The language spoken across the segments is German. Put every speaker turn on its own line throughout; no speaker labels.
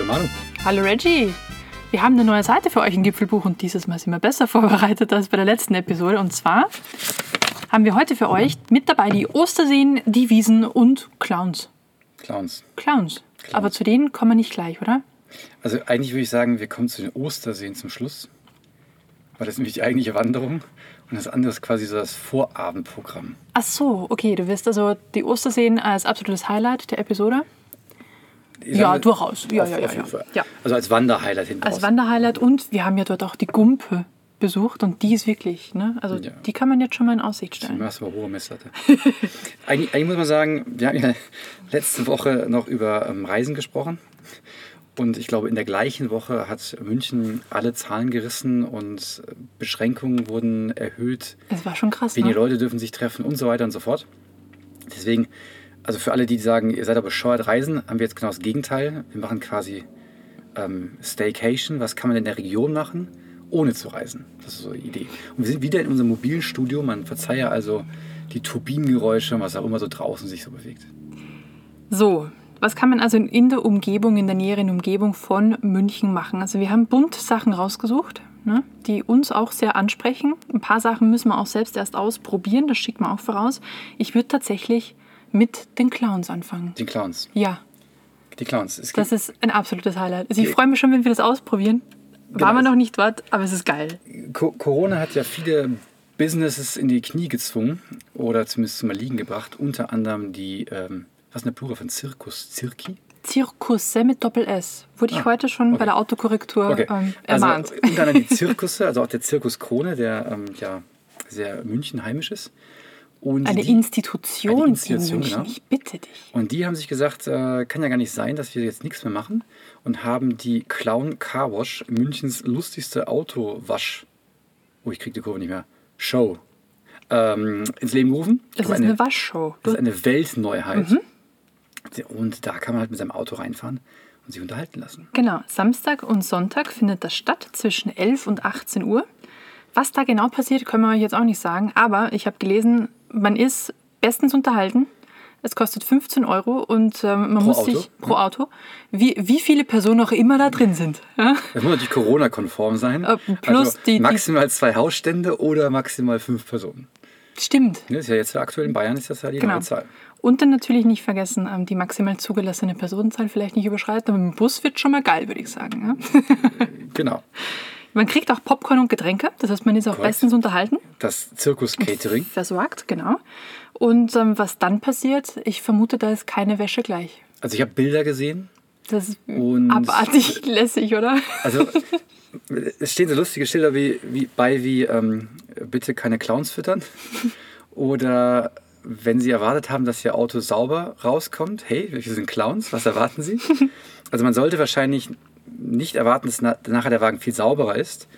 Hallo Manu.
Hallo Reggie. Wir haben eine neue Seite für euch im Gipfelbuch und dieses Mal sind wir besser vorbereitet als bei der letzten Episode. Und zwar haben wir heute für euch mit dabei die Osterseen, die Wiesen und Clowns.
Clowns.
Clowns. Aber zu denen kommen wir nicht gleich, oder?
Also eigentlich würde ich sagen, wir kommen zu den Osterseen zum Schluss. Weil das ist nämlich die eigentliche Wanderung. Und das andere ist quasi so das Vorabendprogramm.
Ach so, okay. Du wirst also die Osterseen als absolutes Highlight der Episode. Ja,
sage,
durchaus. Ja,
auf,
ja, ja,
auf
ja.
Fall.
Ja.
Also als Wanderhighlight hinten
Als. Wanderhighlight und wir haben ja dort auch die Gumpe besucht und die ist wirklich, ne? Also
Ja.
die kann man jetzt schon mal in Aussicht stellen.
machst aber hohe Messlatte. eigentlich, eigentlich muss man sagen, wir haben ja letzte Woche noch über ähm, Reisen gesprochen. Und ich glaube, in der gleichen Woche hat München alle Zahlen gerissen und äh, Beschränkungen wurden erhöht.
Es war schon krass,
Wenige
ne?
Leute dürfen sich treffen und so weiter und so fort. Deswegen, also für alle, die sagen, ihr seid aber bescheuert reisen, haben wir jetzt genau das Gegenteil. Wir machen quasi ähm, Staycation. Was kann man in der Region machen, ohne zu reisen? Das ist so die Idee. Und wir sind wieder in unserem mobilen Studio. Man verzeihe also die Turbinengeräusche, was auch immer so draußen sich so bewegt.
So, was kann man also in der Umgebung, in der näheren Umgebung von München machen? Also wir haben bunt Sachen rausgesucht, ne, die uns auch sehr ansprechen. Ein paar Sachen müssen wir auch selbst erst ausprobieren, das schickt man auch voraus. Ich würde tatsächlich mit den Clowns anfangen.
Die Clowns.
Ja,
Die Clowns.
Das ist ein absolutes Highlight. Also ich freue mich schon, wenn wir das ausprobieren. Waren wir
Genau.
noch nicht dort, aber es ist geil.
Co Corona hat ja viele Businesses in die Knie gezwungen oder zumindest zum Erliegen gebracht. Unter anderem die, ähm, was ist der Plural von Zirkus? Zirki?
Zirkusse mit Doppel-S. Wurde ich
Ah,
heute schon
okay.
bei der Autokorrektur
Okay.
ähm, ermahnt.
Also unter anderem die Zirkusse, also auch der Zirkus Krone, der ähm, ja sehr München heimisch ist. Und
eine
die,
Institution,
eine Institution,
in
genau.
ich bitte dich.
und die haben sich gesagt, äh, kann ja gar nicht sein, dass wir jetzt nichts mehr machen und haben die Clown Car Wash, Münchens lustigste Autowasch, oh, ich krieg die Kurve nicht mehr, Show, ähm, ins Leben gerufen.
Das ist eine Waschshow.
das ist eine Weltneuheit. Und da kann man halt mit seinem Auto reinfahren und sich unterhalten lassen.
Genau, Samstag und Sonntag findet das statt zwischen 11 und 18 Uhr. Was da genau passiert, können wir euch jetzt auch nicht sagen. Aber ich habe gelesen, man ist bestens unterhalten. Es kostet 15 Euro und ähm, man
Pro
muss
Auto?
sich pro Auto, wie, wie viele Personen auch immer da drin sind. Ja?
Das muss natürlich Corona-konform sein.
Äh, plus
also
die- die-
maximal zwei Hausstände oder maximal fünf Personen.
Stimmt.
Ne, ist ja jetzt aktuell in Bayern ist das ja die
Genau.
neue Zahl.
Und dann natürlich nicht vergessen, ähm, die maximal zugelassene Personenzahl vielleicht nicht überschreiten. Aber mit dem Bus wird schon mal geil, würde ich sagen. Ja?
Genau.
Man kriegt auch Popcorn und Getränke. Das heißt, man ist auch
Korrekt.
bestens unterhalten.
Das Zirkus-Catering.
versorgt, genau. Und ähm, was dann passiert, ich vermute, da ist keine Wäsche gleich.
Also ich habe Bilder gesehen.
Das ist
Und-
abartig lässig, oder?
Also es stehen so lustige Schilder wie, wie bei wie ähm, bitte keine Clowns füttern. Oder wenn Sie erwartet haben, dass Ihr Auto sauber rauskommt, hey, wir sind Clowns, was erwarten Sie? Also man sollte wahrscheinlich nicht erwarten, dass na nachher der Wagen viel sauberer ist.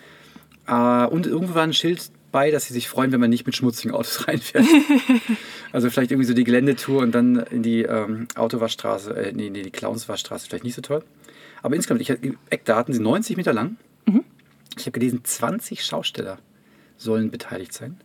Äh, und irgendwo war ein Schild bei, dass sie sich freuen, wenn man nicht mit schmutzigen Autos reinfährt. also vielleicht irgendwie so die Geländetour und dann in die ähm, Autowaschstraße, äh, nee, nee, die Clownswaschstraße, vielleicht nicht so toll. Aber insgesamt, ich, Eckdaten sind 90 Meter lang. Ich habe gelesen, 20 Schausteller sollen beteiligt sein.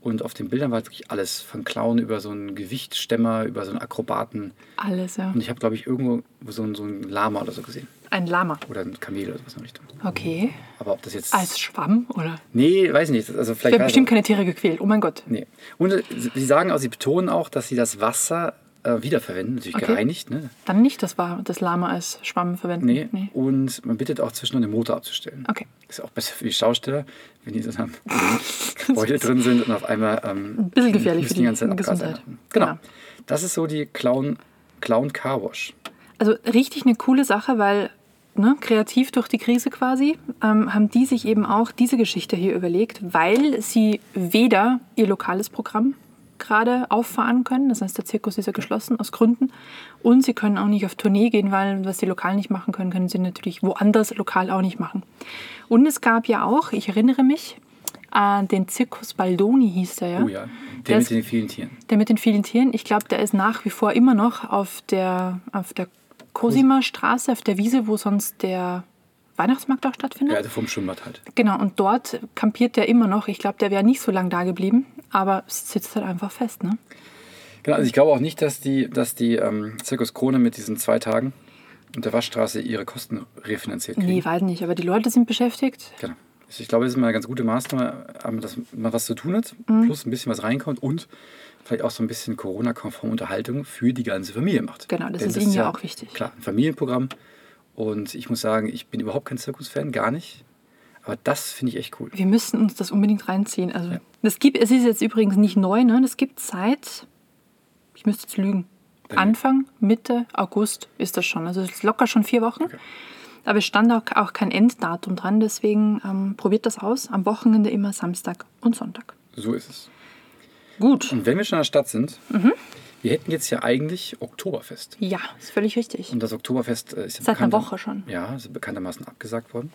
Und auf den Bildern war wirklich alles, von Clown über so einen Gewichtsstämmer, über so einen Akrobaten.
Alles, ja.
Und ich habe, glaube ich, irgendwo so ein, so ein Lama oder so gesehen.
Ein Lama.
Oder ein Kamel oder sowas in der Richtung.
Okay.
Aber ob das jetzt...
Als Schwamm, oder?
Nee, weiß ich nicht. Also vielleicht
werden bestimmt keine Tiere gequält. Oh mein Gott.
Nee. Und äh, sie sagen auch, sie betonen auch, dass sie das Wasser äh, wiederverwenden, natürlich
Okay.
gereinigt. Ne?
Dann nicht das, war, das Lama als Schwamm verwenden.
Nee. Und man bittet auch zwischendurch den Motor abzustellen.
Okay.
Ist auch besser für die Schausteller, wenn die so am Beutel drin sind und auf einmal ähm,
Ein bisschen gefährlich für die
ganze Zeit
Gesundheit.
Genau.
Genau.
Das ist so die Clown, Clown Car Wash.
Also richtig eine coole Sache, weil ne, kreativ durch die Krise quasi ähm, haben die sich eben auch diese Geschichte hier überlegt, weil sie weder ihr lokales Programm gerade auffahren können, das heißt der Zirkus ist ja geschlossen aus Gründen und sie können auch nicht auf Tournee gehen, weil was sie lokal nicht machen können, können sie natürlich woanders lokal auch nicht machen. Und es gab ja auch, ich erinnere mich, an den Zirkus Baldoni hieß der ja.
Oh ja, der,
Der
mit
ist-
den vielen Tieren.
Der mit den vielen Tieren, ich glaube, der ist nach wie vor immer noch auf der, auf der Cosima Straße, auf der Wiese, wo sonst der Weihnachtsmarkt auch stattfindet.
Ja, also vom Schwimmbad halt.
Genau, und dort kampiert der immer noch. Ich glaube, der wäre nicht so lange da geblieben, aber es sitzt halt einfach fest. Ne?
Genau, also ich glaube auch nicht, dass die, dass die ähm, Zirkus Krone mit diesen zwei Tagen und der Waschstraße ihre Kosten refinanziert kriegen.
Nee, weiß nicht, aber die Leute sind beschäftigt.
Genau. Also Ich glaube, das ist mal eine ganz gute Maßnahme, dass man was zu tun hat,
Mhm.
plus ein bisschen was reinkommt und vielleicht auch so ein bisschen Corona-konforme Unterhaltung für die ganze Familie macht.
Genau, das
Denn
ist ihnen ja auch wichtig.
Klar, ein Familienprogramm. Und ich muss sagen, ich bin überhaupt kein Zirkusfan, gar nicht. Aber das finde ich echt cool.
Wir müssen uns das unbedingt reinziehen. Also, das gibt, es ist jetzt übrigens nicht neu, ne? Das gibt seit, ich müsste jetzt lügen,
Dann-
Anfang, Mitte August ist das schon. Also es ist locker schon vier Wochen.
Okay.
Aber es stand auch, auch kein Enddatum dran, deswegen ähm, probiert das aus. Am Wochenende immer Samstag und Sonntag.
So ist es.
Gut.
Und wenn wir schon in der Stadt sind,
Mhm.
wir hätten jetzt ja eigentlich Oktoberfest.
Ja, ist völlig richtig.
Und das Oktoberfest äh, ist ja
Seit einer Woche schon.
Ja, ist bekanntermaßen abgesagt worden.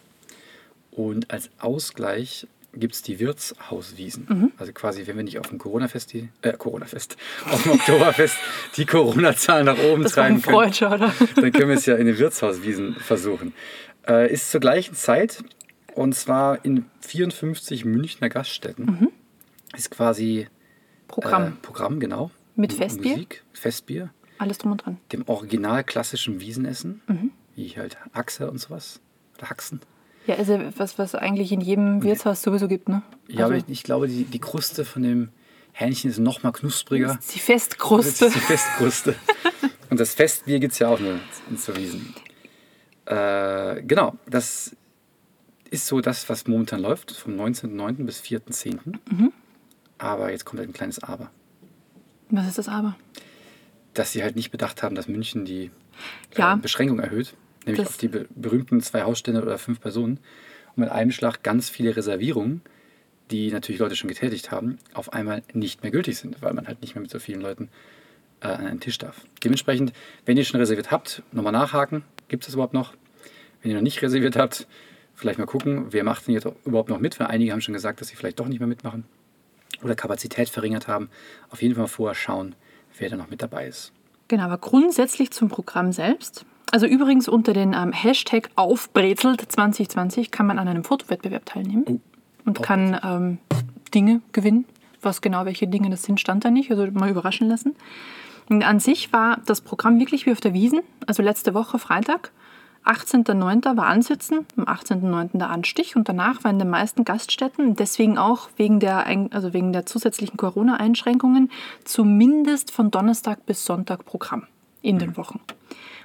Und als Ausgleich gibt es die Wirtshauswiesen.
Mhm.
Also quasi, wenn wir nicht auf dem Corona-Fest, die, äh, Corona-Fest, auf dem Oktoberfest die Corona-Zahlen nach oben
Das
treiben können,
oder?
dann können wir es ja in den Wirtshauswiesen versuchen. Äh, ist zur gleichen Zeit und zwar in 54 Münchner Gaststätten.
Mhm.
Ist quasi
Programm.
Äh, Programm, genau.
Mit Festbier?
Musik, Festbier,
Alles drum und dran.
dem original klassischen Wiesenessen,
Mhm.
wie halt Achse und sowas. Oder Haxen.
Ja, also was, was eigentlich in jedem Wirtshaus sowieso gibt, ne?
Ja, aber
also,
ich, ich glaube, die, die Kruste von dem Hähnchen ist noch mal knuspriger.
das ist die
Das
Festkruste.
ist die Festkruste. Und das Festbier gibt es ja auch nur in zur Wiesen. Äh, genau, das ist so das, was momentan läuft, vom 19.09. bis 4.10.
Mhm.
Aber jetzt kommt halt ein kleines Aber.
Was ist das aber?
Dass sie halt nicht bedacht haben, dass München die
Ja.
äh, Beschränkung erhöht, nämlich
Das-
auf die be berühmten zwei Hausstände oder fünf Personen. Und mit einem Schlag ganz viele Reservierungen, die natürlich Leute schon getätigt haben, auf einmal nicht mehr gültig sind, weil man halt nicht mehr mit so vielen Leuten äh, an einen Tisch darf. Dementsprechend, wenn ihr schon reserviert habt, nochmal nachhaken, gibt es das überhaupt noch? Wenn ihr noch nicht reserviert habt, vielleicht mal gucken, wer macht denn jetzt überhaupt noch mit, weil einige haben schon gesagt, dass sie vielleicht doch nicht mehr mitmachen oder Kapazität verringert haben. Auf jeden Fall vorher schauen, wer da noch mit dabei ist.
Genau, aber grundsätzlich zum Programm selbst. Also übrigens unter den ähm, Hashtag aufbrezelt 2020 kann man an einem Fotowettbewerb teilnehmen
Oh,
und kann ähm, Dinge gewinnen. Was genau welche Dinge das sind, stand da nicht. Also mal überraschen lassen. Und an sich war das Programm wirklich wie auf der Wiesen. Also letzte Woche Freitag, 18.09. war Ansitzen, am 18.09. der Anstich und danach war in den meisten Gaststätten, deswegen auch wegen der, also wegen der zusätzlichen Corona-Einschränkungen, zumindest von Donnerstag bis Sonntag Programm in den Wochen.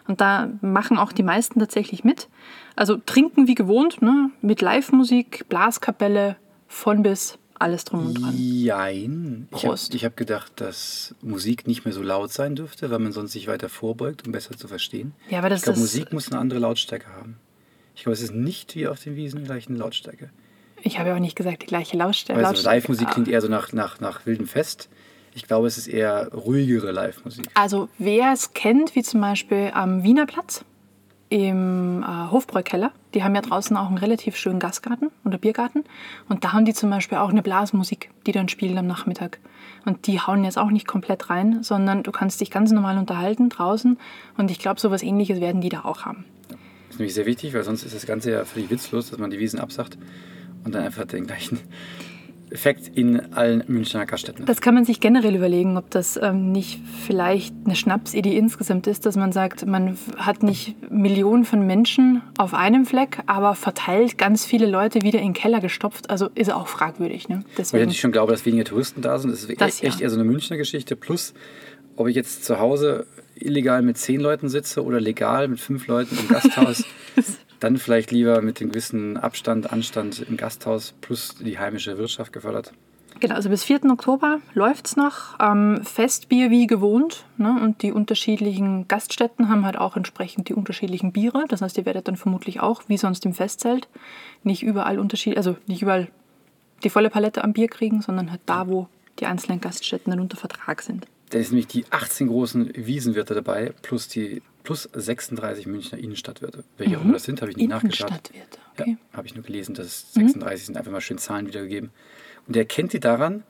Und da machen auch die meisten tatsächlich mit. Also trinken wie gewohnt, ne? mit Live-Musik, Blaskapelle, von bis, alles drum und dran.
Jein. Ich habe
Prost.
hab gedacht, dass Musik nicht mehr so laut sein dürfte, weil man sonst sich weiter vorbeugt, um besser zu verstehen.
Ja, aber das
ich glaube,
ist-
Musik muss eine andere Lautstärke haben. Ich glaube, es ist nicht wie auf den Wiesen die gleiche Lautstärke.
Ich habe ja auch nicht gesagt, die gleiche Lautstärke.
Also
Lautstärke.
Live-Musik klingt eher so nach, nach, nach wildem Fest. Ich glaube, es ist eher ruhigere Live-Musik.
Also wer es kennt, wie zum Beispiel am Wiener Platz im äh, Hofbräukeller, die haben ja draußen auch einen relativ schönen Gastgarten oder Biergarten und da haben die zum Beispiel auch eine Blasmusik, die dann spielt am Nachmittag. Und die hauen jetzt auch nicht komplett rein, sondern du kannst dich ganz normal unterhalten draußen und ich glaube, sowas ähnliches werden die da auch haben.
Das ist nämlich sehr wichtig, weil sonst ist das Ganze ja völlig witzlos, dass man die Wiesen absagt und dann einfach den gleichen Effekt in allen Münchner Gaststätten.
Das kann man sich generell überlegen, ob das ähm, nicht vielleicht eine Schnapsidee insgesamt ist, dass man sagt, man hat nicht Millionen von Menschen auf einem Fleck, aber verteilt ganz viele Leute wieder in den Keller gestopft. Also ist auch fragwürdig. Ne?
Weil ich
Deswegen,
schon glaube, dass weniger Touristen da sind. Das ist
Das
echt
ja.
eher so eine Münchner Geschichte. Plus, ob ich jetzt zu Hause illegal mit zehn Leuten sitze oder legal mit fünf Leuten im Gasthaus, dann vielleicht lieber mit dem gewissen Abstand, Anstand im Gasthaus plus die heimische Wirtschaft gefördert.
genau, also bis 4. Oktober läuft es noch. Ähm, Festbier wie gewohnt. Ne? Und die unterschiedlichen Gaststätten haben halt auch entsprechend die unterschiedlichen Biere. Das heißt, ihr werdet dann vermutlich auch, wie sonst im Festzelt, nicht überall Unterschied, also nicht überall die volle Palette am Bier kriegen, sondern halt da, wo die einzelnen Gaststätten dann unter Vertrag sind.
Da ist nämlich die 18 großen Wiesenwirte dabei, plus die plus 36 Münchner Innenstadtwirte. Welche auch immer das sind, habe ich nicht nachgeschaut.
Innenstadtwirte, okay.
Ja, habe ich nur gelesen, dass es 36 sind, einfach mal schön Zahlen wiedergegeben. Und er erkennt die daran,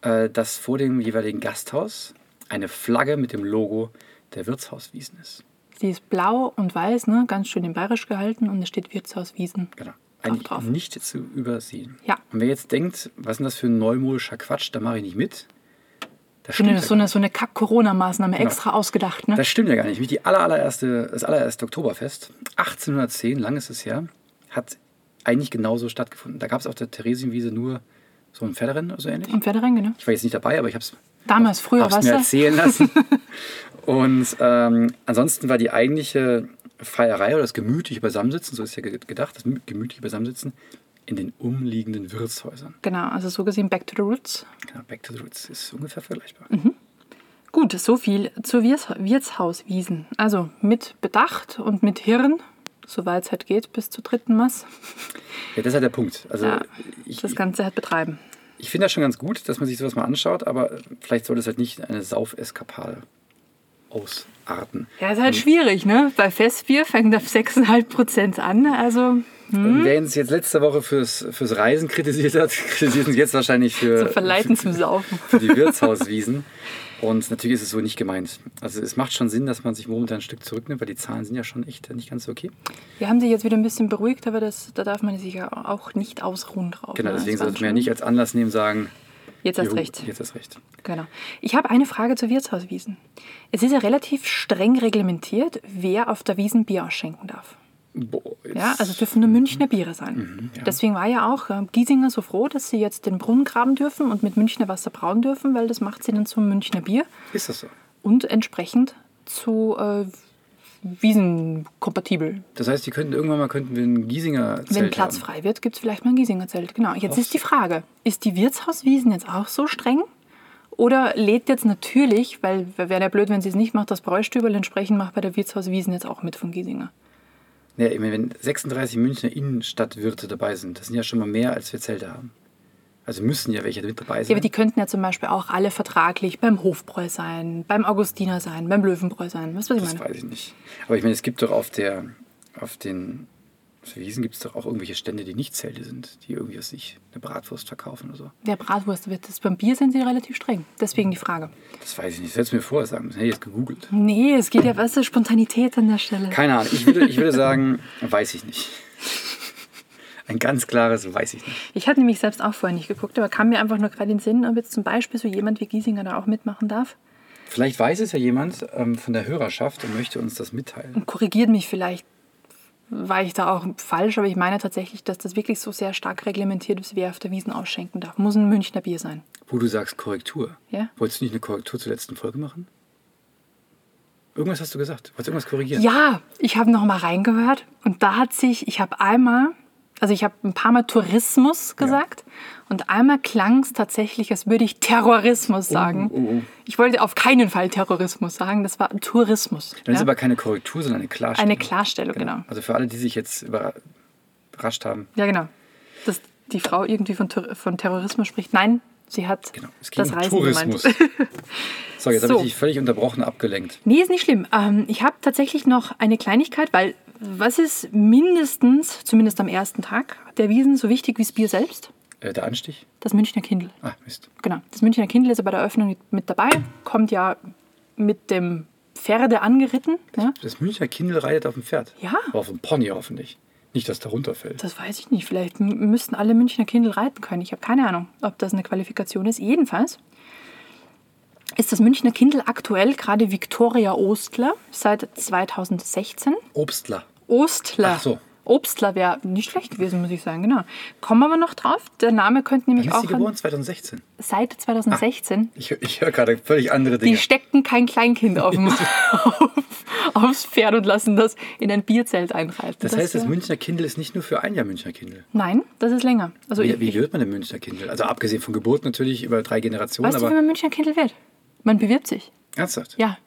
äh, dass vor dem jeweiligen Gasthaus eine Flagge mit dem Logo der Wirtshauswiesen ist.
Sie ist blau und weiß, ne? ganz schön in bayerisch gehalten und es steht Wirtshaus Wiesen.
Genau. Eigentlich
drauf.
nicht zu übersehen.
Ja.
Und wer jetzt denkt, was ist denn das für ein neumodischer Quatsch, da mache ich nicht mit. Das
So eine,
stimmt,
so
ja,
eine, so eine Kack-Corona-Maßnahme extra ausgedacht. Ne?
das stimmt ja gar nicht. Die aller, allererste, das allererste Oktoberfest, 1810, lang ist es her, hat eigentlich genauso stattgefunden. Da gab es auf der Theresienwiese nur so ein Pferderennen oder so ähnlich.
Im Pferderennen, genau.
Ich war jetzt nicht dabei, aber ich habe es
Damals, früher,
hab's
weißt
mir erzählen lassen. Und ähm, ansonsten war die eigentliche Feierei oder das gemütliche Beisammensitzen, so ist ja ge- gedacht, das gemütliche Beisammensitzen in den umliegenden Wirtshäusern.
Genau, also so gesehen Back to the Roots.
Genau, Back to the Roots ist ungefähr vergleichbar.
Gut, so viel zu Wirts Wirtshauswiesen. Also mit Bedacht und mit Hirn, soweit es halt geht, bis zur dritten Mass.
Ja, das ist halt der Punkt. Also
Ja,
ich,
das Ganze halt betreiben.
ich finde das schon ganz gut, dass man sich sowas mal anschaut, aber vielleicht sollte es halt nicht eine Saufeskapade ausarten.
Ja, ist halt schwierig, ne? Bei Festbier fängt auf 6,5% an. Also
Und Wer uns jetzt letzte Woche fürs, fürs Reisen kritisiert hat, kritisiert uns jetzt wahrscheinlich für,
so verleiten
für,
zum Saufen.
für die Wirtshauswiesen. Und natürlich ist es so nicht gemeint. Also es macht schon Sinn, dass man sich momentan ein Stück zurücknimmt, weil die Zahlen sind ja schon echt nicht ganz so okay.
Wir haben sich jetzt wieder ein bisschen beruhigt, aber das, da darf man sich ja auch nicht ausruhen drauf.
Genau,
ne?
deswegen sollte man ja nicht als Anlass nehmen, sagen,
Jetzt erst recht.
Jetzt erst recht.
Genau. Ich habe eine Frage zu Wirtshauswiesen. Es ist ja relativ streng reglementiert, wer auf der Wiesen Bier ausschenken darf.
Boah,
Ja, also es dürfen nur Münchner Biere sein.
ja.
Deswegen war ja auch äh, Giesinger so froh, dass sie jetzt den Brunnen graben dürfen und mit Münchner Wasser brauen dürfen, weil das macht sie dann zum Münchner Bier
ist das so?
und entsprechend zu äh, Wiesen kompatibel.
Das heißt, die könnten irgendwann mal könnten wir ein Giesinger Zelt
Wenn Platz
haben.
frei wird, gibt es vielleicht mal ein Giesinger Zelt. Genau. Jetzt ist die Frage, ist die Wirtshauswiesen jetzt auch so streng? Oder lädt jetzt natürlich, weil wäre ja blöd, wenn sie es nicht macht, das Bräustübel entsprechend macht bei der Wirtshauswiesen jetzt auch mit von Giesinger.
Ja, ich meine, wenn 36 Münchner Innenstadtwirte dabei sind, das sind ja schon mal mehr, als wir Zelte haben. Also müssen ja welche mit dabei sein.
Ja, aber die könnten ja zum Beispiel auch alle vertraglich beim Hofbräu sein, beim Augustiner sein, beim Löwenbräu sein. Was ich
das
meine?
weiß ich nicht. Aber ich meine, es gibt doch auf der, auf den den Wiesen gibt es doch auch irgendwelche Stände, die nicht Zelte sind, die irgendwie aus sich eine Bratwurst verkaufen oder so.
Der Bratwurst wird das. Beim Bier sind sie relativ streng. Deswegen die Frage.
Das weiß ich nicht. Du mir vorher sagen müssen. Hätte ich jetzt gegoogelt.
Nee, es geht ja, weißt du, Spontanität an der Stelle.
Keine Ahnung. Ich würde, ich würde sagen, weiß ich nicht. Ein ganz klares weiß ich nicht.
Ich hatte nämlich selbst auch vorher nicht geguckt, aber kam mir einfach nur gerade in den Sinn, ob jetzt zum Beispiel so jemand wie Giesinger da auch mitmachen darf.
Vielleicht weiß es ja jemand ähm, von der Hörerschaft und möchte uns das mitteilen.
Und korrigiert mich vielleicht, war ich da auch falsch, aber ich meine tatsächlich, dass das wirklich so sehr stark reglementiert ist, wer auf der Wiesen ausschenken darf. Muss ein Münchner Bier sein.
Wo du sagst Korrektur.
Ja?
Wolltest du nicht eine Korrektur zur letzten Folge machen? Irgendwas hast du gesagt. Wolltest du irgendwas korrigieren?
Ja, ich habe noch mal reingehört und da hat sich, ich habe einmal, also ich habe ein paar Mal Tourismus gesagt und einmal klang es tatsächlich, als würde ich Terrorismus sagen.
oh, oh.
Ich wollte auf keinen Fall Terrorismus sagen, das war Tourismus.
Ist
ja?
aber keine Korrektur, sondern eine Klarstellung.
Eine Klarstellung, genau.
Also für alle, die sich jetzt überra- überrascht haben.
Ja, genau. Dass die Frau irgendwie von, von Terrorismus spricht. Nein, sie hat
Genau. Es ging
das
um
Reisen
Tourismus.
gemeint.
So, jetzt
So.
habe ich dich völlig unterbrochen, abgelenkt.
Nee, ist nicht schlimm. Ähm, ich habe tatsächlich noch eine Kleinigkeit, weil was ist mindestens, zumindest am ersten Tag der Wiesen, so wichtig wie das Bier selbst?
Äh, der Anstich?
Das Münchner Kindl.
Ah, Mist.
Genau. Das Münchner Kindl ist ja bei der Eröffnung mit, mit dabei, kommt ja mit dem Pferde angeritten. Ne?
Das Münchner Kindle reitet auf dem Pferd.
Ja.
Aber auf dem Pony hoffentlich. Nicht, dass der runterfällt.
Das weiß ich nicht. Vielleicht müssten alle Münchner Kindl reiten können. Ich habe keine Ahnung, ob das eine Qualifikation ist. Jedenfalls ist das Münchner Kindl aktuell gerade Viktoria Ostler seit 2016.
Obstler.
Ostler.
Ach so.
Obstler wäre nicht schlecht gewesen, muss ich sagen, genau. Kommen wir aber noch drauf. Der Name könnte nämlich
Wann ist
auch
sie geboren? 2016.
seit 2016.
Ich, ich höre gerade völlig andere Dinge.
Die stecken kein Kleinkind auf dem, auf, aufs Pferd und lassen das in ein Bierzelt einreiten.
Das heißt, das Münchner Kindle ist nicht nur für ein Jahr Münchner Kindle.
Nein, das ist länger. Also
Wie,
ich,
wie wird man denn Münchner Kindle? Also abgesehen von Geburt natürlich über drei Generationen,
weißt du, wie
aber
man Münchner Kindl wird? Man bewirbt sich.
ernsthaft.
Ja.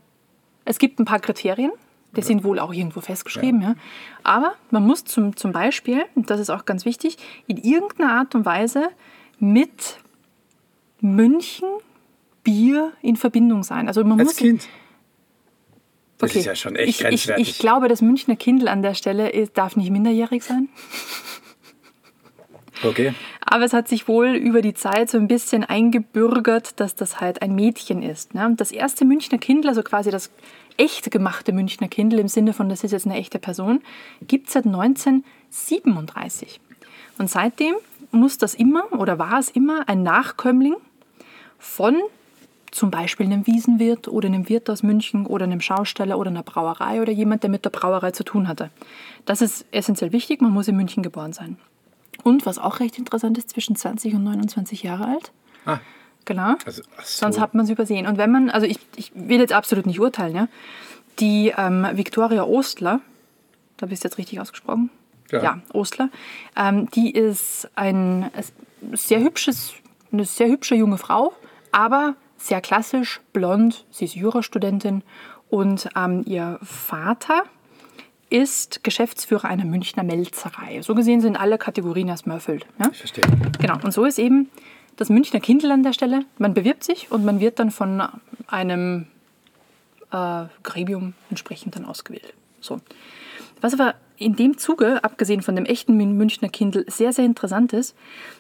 Es gibt ein paar Kriterien, die sind wohl auch irgendwo festgeschrieben, ja. Aber man muss zum, zum Beispiel, und das ist auch ganz wichtig, in irgendeiner Art und Weise mit München Bier in Verbindung sein. Also man
Als
muss
Kind. Das
Okay.
ist ja schon echt
ich, ich,
grenzwertig.
ich glaube, das Münchner Kindl an der Stelle ist, darf nicht minderjährig sein.
okay.
Aber es hat sich wohl über die Zeit so ein bisschen eingebürgert, dass das halt ein Mädchen ist. Ne? Das erste Münchner Kindl, also quasi das echt gemachte Münchner Kindl im Sinne von, das ist jetzt eine echte Person, gibt es seit 1937. Und seitdem muss das immer oder war es immer ein Nachkömmling von zum Beispiel einem Wiesenwirt oder einem Wirt aus München oder einem Schausteller oder einer Brauerei oder jemand, der mit der Brauerei zu tun hatte. Das ist essentiell wichtig, man muss in München geboren sein. Und was auch recht interessant ist, zwischen 20 und 29 Jahre alt.
Ah,
Genau.
also, so.
Sonst hat man es übersehen. Und wenn man, also ich, ich will jetzt absolut nicht urteilen, ja. Die ähm, Viktoria Ostler, da bist du jetzt richtig ausgesprochen?
Ja.
Ostler. Ähm, die ist ein sehr hübsches, eine sehr hübsche junge Frau, aber sehr klassisch, blond. Sie ist Jurastudentin und ähm, ihr Vater ist Geschäftsführer einer Münchner Melzerei. So gesehen sind alle Kategorien erstmal erfüllt. Ja?
Ich verstehe.
Genau, und so ist eben das Münchner Kindle an der Stelle. Man bewirbt sich und man wird dann von einem äh, Gremium entsprechend dann ausgewählt. So. Was aber in dem Zuge, abgesehen von dem echten Mün- Münchner Kindle, sehr, sehr interessant ist,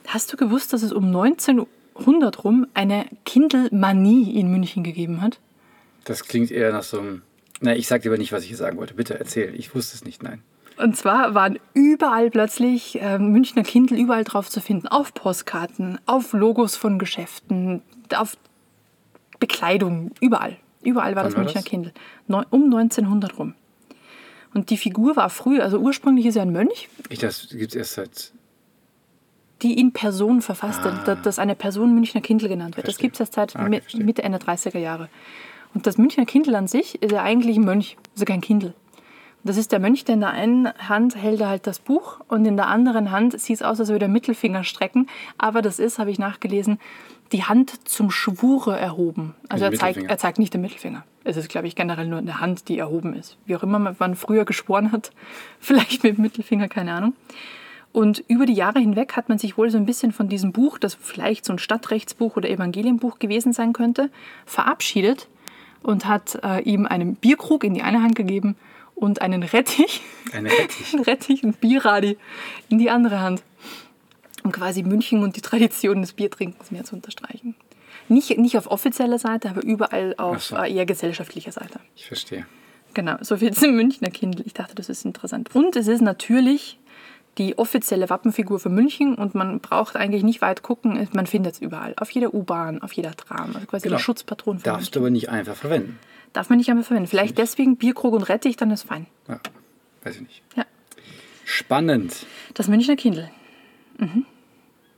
hast du gewusst, dass es um 1900 rum eine Kindle-Manie in München gegeben hat?
Das klingt eher nach so einem. Na, ich sag dir aber nicht, was ich hier sagen wollte. Bitte erzähl. Ich wusste es nicht, nein.
Und zwar waren überall plötzlich äh, Münchner Kindle überall drauf zu finden. Auf Postkarten, auf Logos von Geschäften, auf Bekleidung, überall. Überall war
Wann
das
war
Münchner
das?
Kindle. Neu, um 1900 rum. Und die Figur war früh, also ursprünglich ist er ein Mönch,
Ich, das gibt es erst seit.
die in Person verfasst,
Ah.
dass eine Person Münchner Kindle genannt wird. Das
Verstehe.
gibt es erst seit
Ah, okay.
Mitte, Ende 30er Jahre. Und das Münchner Kindle an sich ist ja eigentlich ein Mönch, also kein Kindle. Das ist der Mönch, der in der einen Hand hält er halt das Buch und in der anderen Hand sieht es aus, als würde er Mittelfinger strecken. Aber das ist, habe ich nachgelesen, die Hand zum Schwure erhoben. Also
Mit
er zeigt, er zeigt nicht den Mittelfinger. Es ist, glaube ich, generell nur eine Hand, die erhoben ist. Wie auch immer man- man früher geschworen hat. Vielleicht mit dem Mittelfinger, keine Ahnung. Und über die Jahre hinweg hat man sich wohl so ein bisschen von diesem Buch, das vielleicht so ein Stadtrechtsbuch oder Evangelienbuch gewesen sein könnte, verabschiedet und hat äh, ihm einen Bierkrug in die eine Hand gegeben und einen Rettich,
Eine Rettich.
einen Rettich, ein Bierradi in die andere Hand, um quasi München und die Tradition des Biertrinkens mehr zu unterstreichen. Nicht, nicht auf offizieller Seite, aber überall auf
so.
äh, eher gesellschaftlicher Seite.
Ich verstehe.
Genau, so viel zum Münchner Kindle. Ich dachte, das ist interessant. Und es ist natürlich die offizielle Wappenfigur für München und man braucht eigentlich nicht weit gucken, man findet es überall. Auf jeder U-Bahn, auf jeder Tram. Also quasi
Genau.
der Schutzpatron für
Darfst
München.
du aber nicht einfach verwenden.
Darf man nicht einmal verwenden. Vielleicht deswegen Bierkrug und Rettich, dann ist fein.
Ja, weiß ich nicht.
Ja.
Spannend.
Das Münchner Kindle.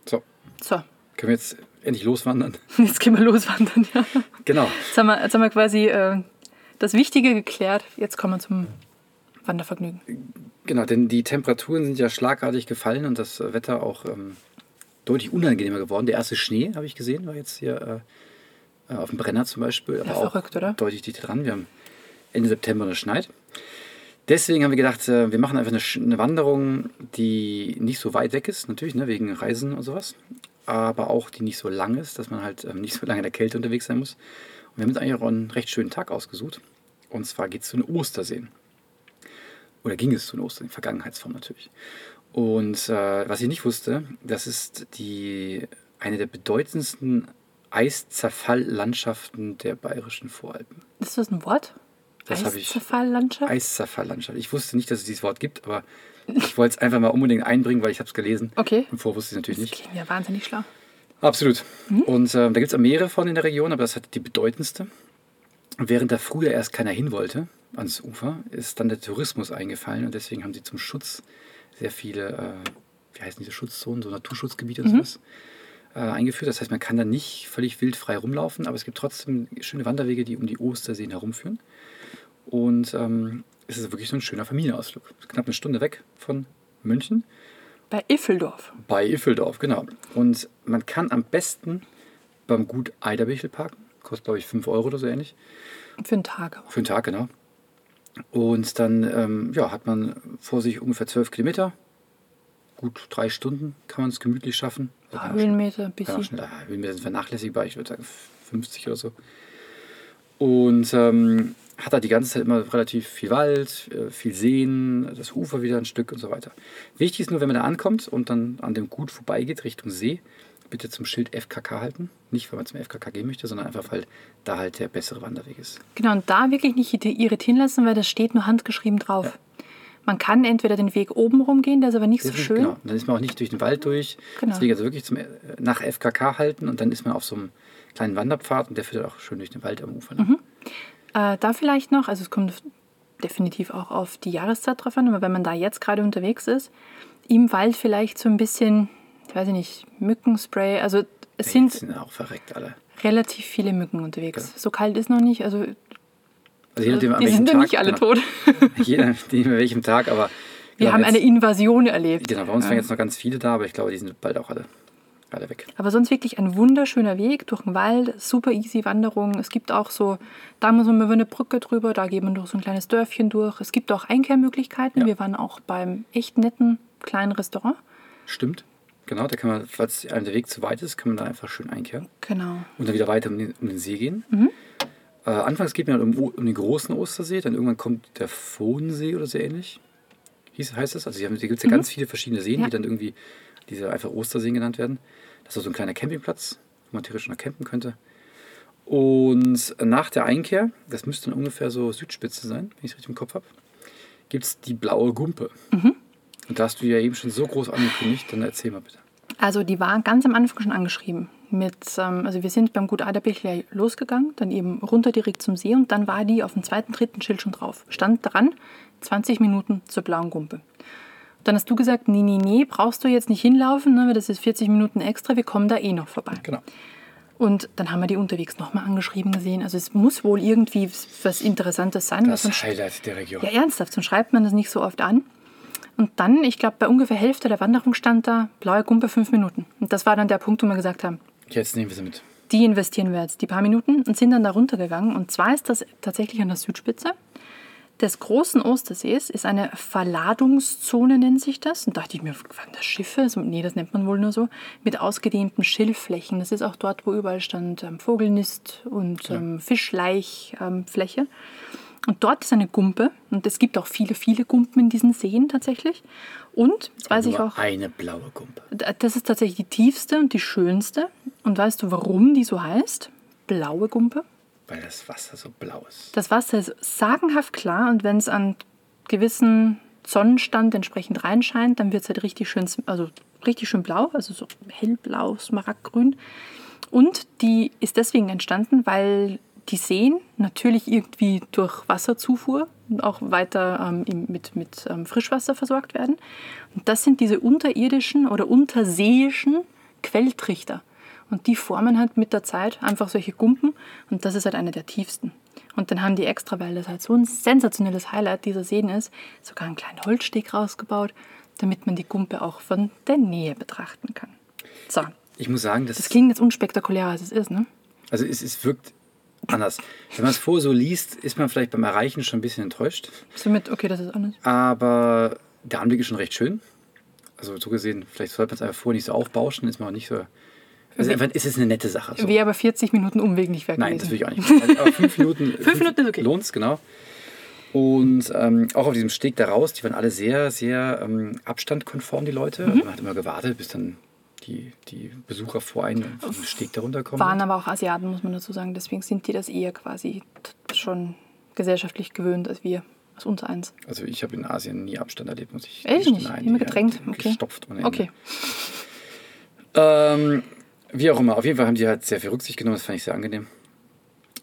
So,
So,
können wir jetzt endlich loswandern?
jetzt gehen wir loswandern. Ja.
Genau.
Jetzt, haben wir, jetzt haben wir quasi äh, das Wichtige geklärt. Jetzt kommen wir zum Wandervergnügen.
Genau, denn die Temperaturen sind ja schlagartig gefallen und das Wetter auch ähm, deutlich unangenehmer geworden. Der erste Schnee, habe ich gesehen, war jetzt hier äh, äh, auf dem Brenner zum Beispiel. Aber auch
verrückt, oder?
deutlich dichter dran. Wir haben Ende September und es schneit. Deswegen haben wir gedacht, äh, wir machen einfach eine, eine Wanderung, die nicht so weit weg ist, natürlich, ne, wegen Reisen und sowas. Aber auch die nicht so lang ist, dass man halt ähm, nicht so lange in der Kälte unterwegs sein muss. Und wir haben uns eigentlich auch einen recht schönen Tag ausgesucht. Und zwar geht es zu den Osterseen oder ging es zu den Ostern, in Vergangenheitsform natürlich. Und äh, was ich nicht wusste, das ist die, eine der bedeutendsten Eiszerfalllandschaften der bayerischen Voralpen.
Ist das ein Wort?
Das
Eiszerfalllandschaft?
Eiszerfalllandschaft. Ich wusste nicht, dass es dieses Wort gibt, aber ich wollte es einfach mal unbedingt einbringen, weil ich habe es gelesen.
Okay.
Im Vor wusste ich es natürlich
Das
nicht.
klingt ja wahnsinnig schlau.
Absolut.
Mhm.
Und äh, da gibt es auch mehrere von in der Region, aber das hat die bedeutendste. Und während da früher erst keiner hin wollte ans Ufer, ist dann der Tourismus eingefallen und deswegen haben sie zum Schutz sehr viele, äh, wie heißen diese Schutzzonen, so Naturschutzgebiete und sowas, äh, eingeführt. Das heißt, man kann da nicht völlig wildfrei rumlaufen, aber es gibt trotzdem schöne Wanderwege, die um die Osterseen herumführen. Und ähm, es ist wirklich so ein schöner Familienausflug. Knapp eine Stunde weg von München.
Bei Iffeldorf.
Bei Iffeldorf, genau. Und man kann am besten beim Gut Eiderbichel parken. Kostet, glaube ich, 5 Euro oder so ähnlich.
Für einen Tag.
Für einen Tag, genau. Und dann ähm, ja, hat man vor sich ungefähr 12 Kilometer. Gut drei Stunden kann man es gemütlich schaffen. Man
Höhenmeter, bisschen.
schneller. Höhenmeter sind vernachlässigbar. Ich würde sagen 50 oder so. Und ähm, hat da die ganze Zeit immer relativ viel Wald, äh, viel Seen, das Ufer wieder ein Stück und so weiter. Wichtig ist nur, wenn man da ankommt und dann an dem Gut vorbeigeht Richtung See, bitte zum Schild FKK halten. Nicht, weil man zum FKK gehen möchte, sondern einfach, weil da halt der bessere Wanderweg ist.
Genau, und da wirklich nicht irritieren lassen, weil das steht nur handgeschrieben drauf. Man kann entweder den Weg oben rumgehen, der ist aber nicht so
ist-
schön.
Genau. Dann ist man auch nicht durch den Wald durch.
Genau.
Deswegen also wirklich zum, äh, nach FKK halten und dann ist man auf so einem kleinen Wanderpfad und der führt auch schön durch den Wald am Ufer.
Mhm.
Ne?
Äh, da vielleicht noch, also es kommt definitiv auch auf die Jahreszeit drauf an, aber wenn man da jetzt gerade unterwegs ist, im Wald vielleicht so ein bisschen, weiß ich nicht, Mückenspray, also es
Die
sind
sind auch verreckt alle.
relativ viele Mücken unterwegs. So kalt ist noch nicht, also
Also je nachdem,
die sind ja
Tag,
nicht alle
genau,
tot.
Je nachdem, an welchem Tag, aber
Wir
genau,
haben
jetzt,
eine Invasion erlebt.
Genau, bei uns
Ja.
waren jetzt noch ganz viele da, aber ich glaube, die sind bald auch alle, alle weg.
Aber sonst wirklich ein wunderschöner Weg durch den Wald, super easy Wanderung. Es gibt auch so, da muss man über eine Brücke drüber, da geht man durch so ein kleines Dörfchen durch. Es gibt auch Einkehrmöglichkeiten.
Ja.
Wir waren auch beim echt netten kleinen Restaurant.
Stimmt. Genau, da kann man, falls einem der Weg zu weit ist, kann man da einfach schön einkehren
Genau.
und dann wieder weiter um den, um den See gehen.
Mhm.
Äh, anfangs geht man um, um den großen Ostersee, dann irgendwann kommt der Fohnsee oder so ähnlich. Hieß, heißt das? Also hier gibt es ja ganz viele verschiedene Seen,
Mhm. Ja.
die dann irgendwie diese einfach Osterseen genannt werden. Das ist so ein kleiner Campingplatz, wo man theoretisch noch campen könnte. Und nach der Einkehr, das müsste dann ungefähr so Südspitze sein, wenn ich es richtig im Kopf habe, gibt es die blaue Gumpe.
Mhm.
Und da hast du ja eben schon so groß angekündigt, dann erzähl mal bitte.
Also die war ganz am Anfang schon angeschrieben. Mit, ähm, also wir sind beim Gut Aderbichler losgegangen, dann eben runter direkt zum See und dann war die auf dem zweiten, dritten Schild schon drauf. Stand dran, 20 Minuten zur blauen Gumpe. Dann hast du gesagt, nee, nee, nee, brauchst du jetzt nicht hinlaufen, ne, weil das ist 40 Minuten extra, wir kommen da eh noch vorbei.
Genau.
Und dann haben wir die unterwegs nochmal angeschrieben gesehen. Also es muss wohl irgendwie was Interessantes sein.
Das Highlight der Region.
ja, ernsthaft, sonst schreibt man das nicht so oft an. Und dann, ich glaube, bei ungefähr Hälfte der Wanderung stand da blaue Gumpe fünf Minuten. Und das war dann der Punkt, wo wir gesagt haben,
Jetzt nehmen wir sie mit.
die investieren wir jetzt die paar Minuten und sind dann da runtergegangen. Und zwar ist das tatsächlich an der Südspitze des großen Ostersees, ist eine Verladungszone, nennt sich das. Und dachte ich mir, waren das Schiffe? So, nee, das nennt man wohl nur so. Mit ausgedehnten Schilfflächen. Das ist auch dort, wo überall stand ähm, Vogelnist und ähm, Fischlaichfläche. Und dort ist eine Gumpe. Und es gibt auch viele, viele Gumpen in diesen Seen tatsächlich. Und, jetzt weiß ich
Nur
auch,
eine blaue Gumpe.
das ist tatsächlich die tiefste und die schönste. Und weißt du, warum die so heißt? Blaue Gumpe.
Weil das Wasser so blau ist.
Das Wasser ist sagenhaft klar und wenn es an gewissen Sonnenstand entsprechend reinscheint, dann wird es halt richtig schön, also richtig schön blau, also so hellblau, smaragdgrün. Und die ist deswegen entstanden, weil die Seen natürlich irgendwie durch Wasserzufuhr und auch weiter ähm, mit, mit ähm, Frischwasser versorgt werden. Und das sind diese unterirdischen oder unterseeischen Quelltrichter. Und die formen halt mit der Zeit einfach solche Gumpen und das ist halt eine der tiefsten. Und dann haben die extra, weil das halt so ein sensationelles Highlight dieser Seen ist, sogar einen kleinen Holzsteg rausgebaut, damit man die Gumpe auch von der Nähe betrachten kann. So,
Ich muss sagen, das,
das klingt jetzt unspektakulärer als es ist, ne?
also es, es wirkt anders. Wenn man es vorher so liest, ist man vielleicht beim Erreichen schon ein bisschen enttäuscht.
Somit, okay, das ist anders.
Aber der Anblick ist schon recht schön. Also so gesehen, vielleicht sollte man es einfach vorher nicht so aufbauschen, ist man auch nicht so. Also einfach, es ist eine nette Sache. So.
Wäre aber 40 Minuten Umweg nicht wert
Nein, das will ich auch nicht. Also, Aber fünf Minuten,
Fünf Minuten ist okay.
lohnt's, genau. Und ähm, auch auf diesem Steg da raus, die waren alle sehr, sehr ähm, abstandkonform, die Leute.
Mhm.
Man hat immer gewartet, bis dann die, die Besucher vor einen vom Steg da runterkommen.
Waren aber auch Asiaten, muss man dazu sagen. Deswegen sind die das eher quasi schon gesellschaftlich gewöhnt als wir, als uns eins.
Also ich habe in Asien nie Abstand erlebt, muss ich
Ehrlich nicht?
Nein,
Immer gedrängt? Okay.
Gestopft ohne Ende.
Okay.
Ähm, wie auch immer, auf jeden Fall haben die halt sehr viel Rücksicht genommen, das fand ich sehr angenehm.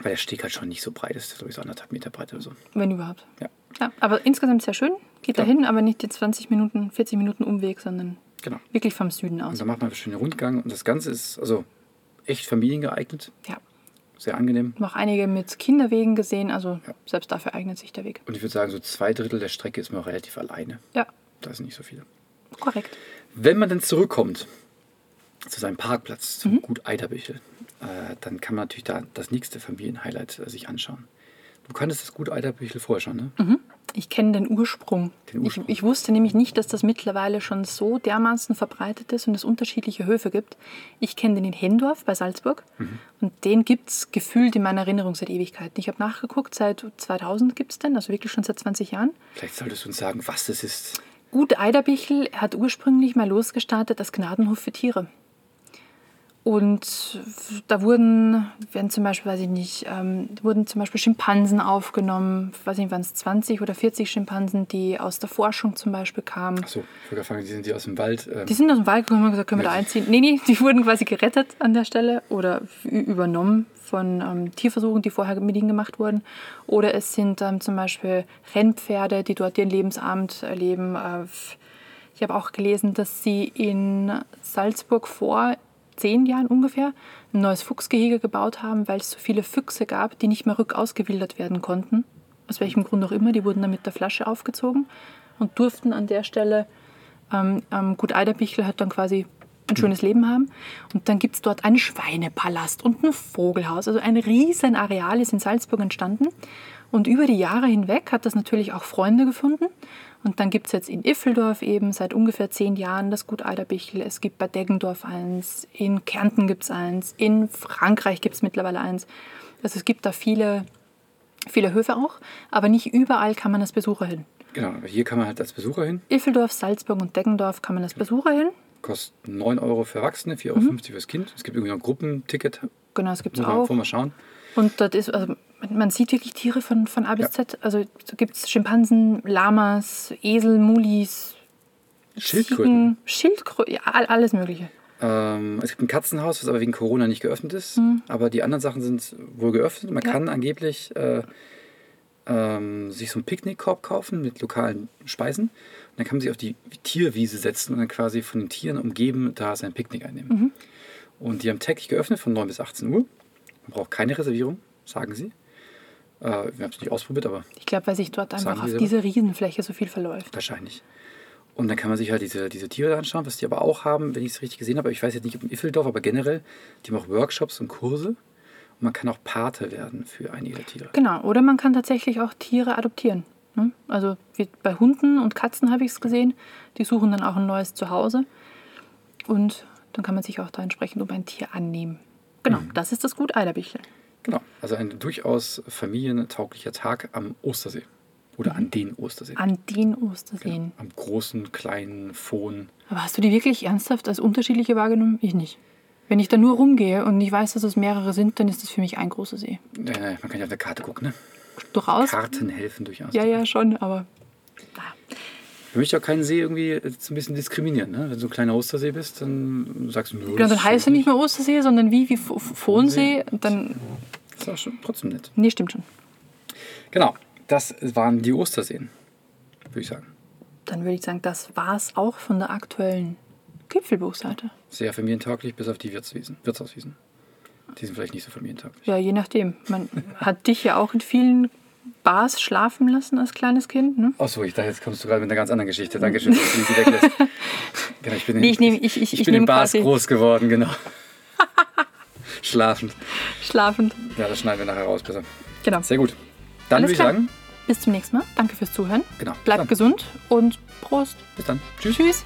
Weil der Steg halt schon nicht so breit ist, glaube ich so anderthalb Meter breit oder so.
Wenn überhaupt.
Ja,
Ja, aber insgesamt sehr schön. Geht
Ja.
dahin, aber nicht die 20 Minuten, 40 Minuten Umweg, sondern
genau.
wirklich vom Süden
Und
aus.
dann macht man einen schönen Rundgang und das Ganze ist also echt familiengeeignet,
Ja.
sehr angenehm.
Noch einige mit Kinderwegen gesehen, also
Ja.
selbst dafür eignet sich der Weg.
Und ich würde sagen, so zwei Drittel der Strecke ist man relativ alleine.
Ja,
Da sind nicht so viele.
korrekt.
Wenn man dann zurückkommt zu seinem Parkplatz,
Mhm.
zum Gut Eiderbüchel, äh, dann kann man natürlich da das nächste Familienhighlight äh, sich anschauen. Du kanntest das Gut Eiderbüchel vorher schon, ne?
Ich kenne den Ursprung.
Den Ursprung.
Ich, ich wusste nämlich nicht, dass das mittlerweile schon so dermaßen verbreitet ist und es unterschiedliche Höfe gibt. Ich kenne den in Hendorf bei Salzburg
Mhm.
und den gibt es gefühlt in meiner Erinnerung seit Ewigkeiten. Ich habe nachgeguckt, seit 2000 gibt es den, also wirklich schon seit 20 Jahren.
Vielleicht solltest du uns sagen, was das ist.
Gut Eiderbichel hat ursprünglich mal losgestartet als Gnadenhof für Tiere. Und da wurden, werden zum Beispiel, weiß ich nicht, ähm, wurden zum Beispiel Schimpansen aufgenommen, weiß nicht, waren es 20 oder 40 Schimpansen, die aus der Forschung zum Beispiel kamen.
Achso, ich würde fragen, die sind die aus dem Wald.
Ähm, die sind aus dem Wald gekommen und gesagt, können wir da einziehen? Nee, nee, die wurden quasi gerettet an der Stelle oder übernommen von ähm, Tierversuchen, die vorher mit ihnen gemacht wurden. Oder es sind ähm, zum Beispiel Rennpferde, die dort ihren Lebensabend erleben. Äh, ich habe auch gelesen, dass sie in Salzburg vor zehn Jahren ungefähr ein neues Fuchsgehege gebaut haben, weil es so viele Füchse gab, die nicht mehr rückausgewildert werden konnten. Aus welchem Grund auch immer. Die wurden dann mit der Flasche aufgezogen und durften an der Stelle, ähm, ähm, Gut Eiderbichel hat dann quasi ein schönes Leben haben. Und dann gibt es dort einen Schweinepalast und ein Vogelhaus. Also ein riesen Areal ist in Salzburg entstanden. Und über die Jahre hinweg hat das natürlich auch Freunde gefunden. Und dann gibt es jetzt in Iffeldorf eben seit ungefähr zehn Jahren das Gut Eiderbichel. Es gibt bei Deggendorf eins, in Kärnten gibt es eins, in Frankreich gibt es mittlerweile eins. Also es gibt da viele, viele Höfe auch, aber nicht überall kann man als Besucher hin.
Genau, hier kann man halt als Besucher hin.
Iffeldorf, Salzburg und Deggendorf kann man als Besucher hin.
Kostet 9 Euro für Erwachsene, 4,50 Euro mhm. fürs Kind. Es gibt irgendwie noch ein Gruppenticket.
Genau, es gibt es auch.
Muss man schauen.
Und das ist, also man sieht wirklich Tiere von, von A bis ja. Z. Also so gibt es Schimpansen, Lamas, Esel, Mulis,
Schildkröten.
Schildkröten, ja, alles Mögliche.
Ähm, es gibt ein Katzenhaus, was aber wegen Corona nicht geöffnet ist. Mhm. Aber die anderen Sachen sind wohl geöffnet. Man ja. kann angeblich äh, ähm, sich so einen Picknickkorb kaufen mit lokalen Speisen. Und dann kann man sich auf die Tierwiese setzen und dann quasi von den Tieren umgeben da sein Picknick einnehmen. Mhm. Und die haben täglich geöffnet von 9 bis 18 Uhr. Man braucht keine Reservierung sagen sie. Äh, wir haben es nicht ausprobiert, aber.
Ich glaube, weil sich dort einfach auf dieser Riesenfläche so viel verläuft.
Wahrscheinlich. Und dann kann man sich halt diese, diese Tiere anschauen, was die aber auch haben, wenn ich es richtig gesehen habe. Ich weiß jetzt nicht, ob in Iffeldorf, aber generell, die haben auch Workshops und Kurse. Und man kann auch Pate werden für einige Tiere.
Genau, oder man kann tatsächlich auch Tiere adoptieren. Ne? Also bei Hunden und Katzen habe ich es gesehen. Die suchen dann auch ein neues Zuhause. Und dann kann man sich auch da entsprechend um ein Tier annehmen. Genau, mhm. das ist das Gut Eiderbichel.
Genau, also ein durchaus familientauglicher Tag am Ostersee. Oder mhm. an den Osterseen.
An den Osterseen.
Genau, am großen, kleinen Fohn.
Aber hast du die wirklich ernsthaft als unterschiedliche wahrgenommen? Ich nicht. Wenn ich da nur rumgehe und ich weiß, dass es mehrere sind, dann ist das für mich ein großer See.
Ja, man kann ja auf der Karte gucken, ne?
Durchaus.
Karten helfen durchaus.
Ja, ja, schon, aber.
Ich möchte auch keinen See irgendwie jetzt ein bisschen diskriminieren. Ne? Wenn du ein kleiner Ostersee bist, dann sagst du,
Ja, dann heißt er nicht mehr Ostersee, sondern wie, wie Fohnsee. Dann
das war schon trotzdem nett.
Nee, stimmt schon.
Genau, das waren die Osterseen, würde ich sagen.
Dann würde ich sagen, das war es auch von der aktuellen Gipfelbuchseite.
Sehr familientauglich, bis auf die Wirtswiesen, Wirtshauswiesen. Die sind vielleicht nicht so familientauglich.
Ja, je nachdem. Man hat dich ja auch in vielen Bars schlafen lassen als kleines Kind. Ne?
Achso, ich dachte, jetzt kommst du gerade mit einer ganz anderen Geschichte. Dankeschön, dass du mich weglässt.
genau, ich bin, nee, ich, nehm, ich,
ich, ich, bin in Bars groß geworden, genau. Schlafend.
Schlafend.
Ja, das schneiden wir nachher raus, besser.
Genau.
Sehr gut. Dann würde ich sagen.
Bis zum nächsten Mal. Danke fürs Zuhören.
Genau.
Bleibt gesund und Prost.
Bis dann.
Tschüss. Tschüss.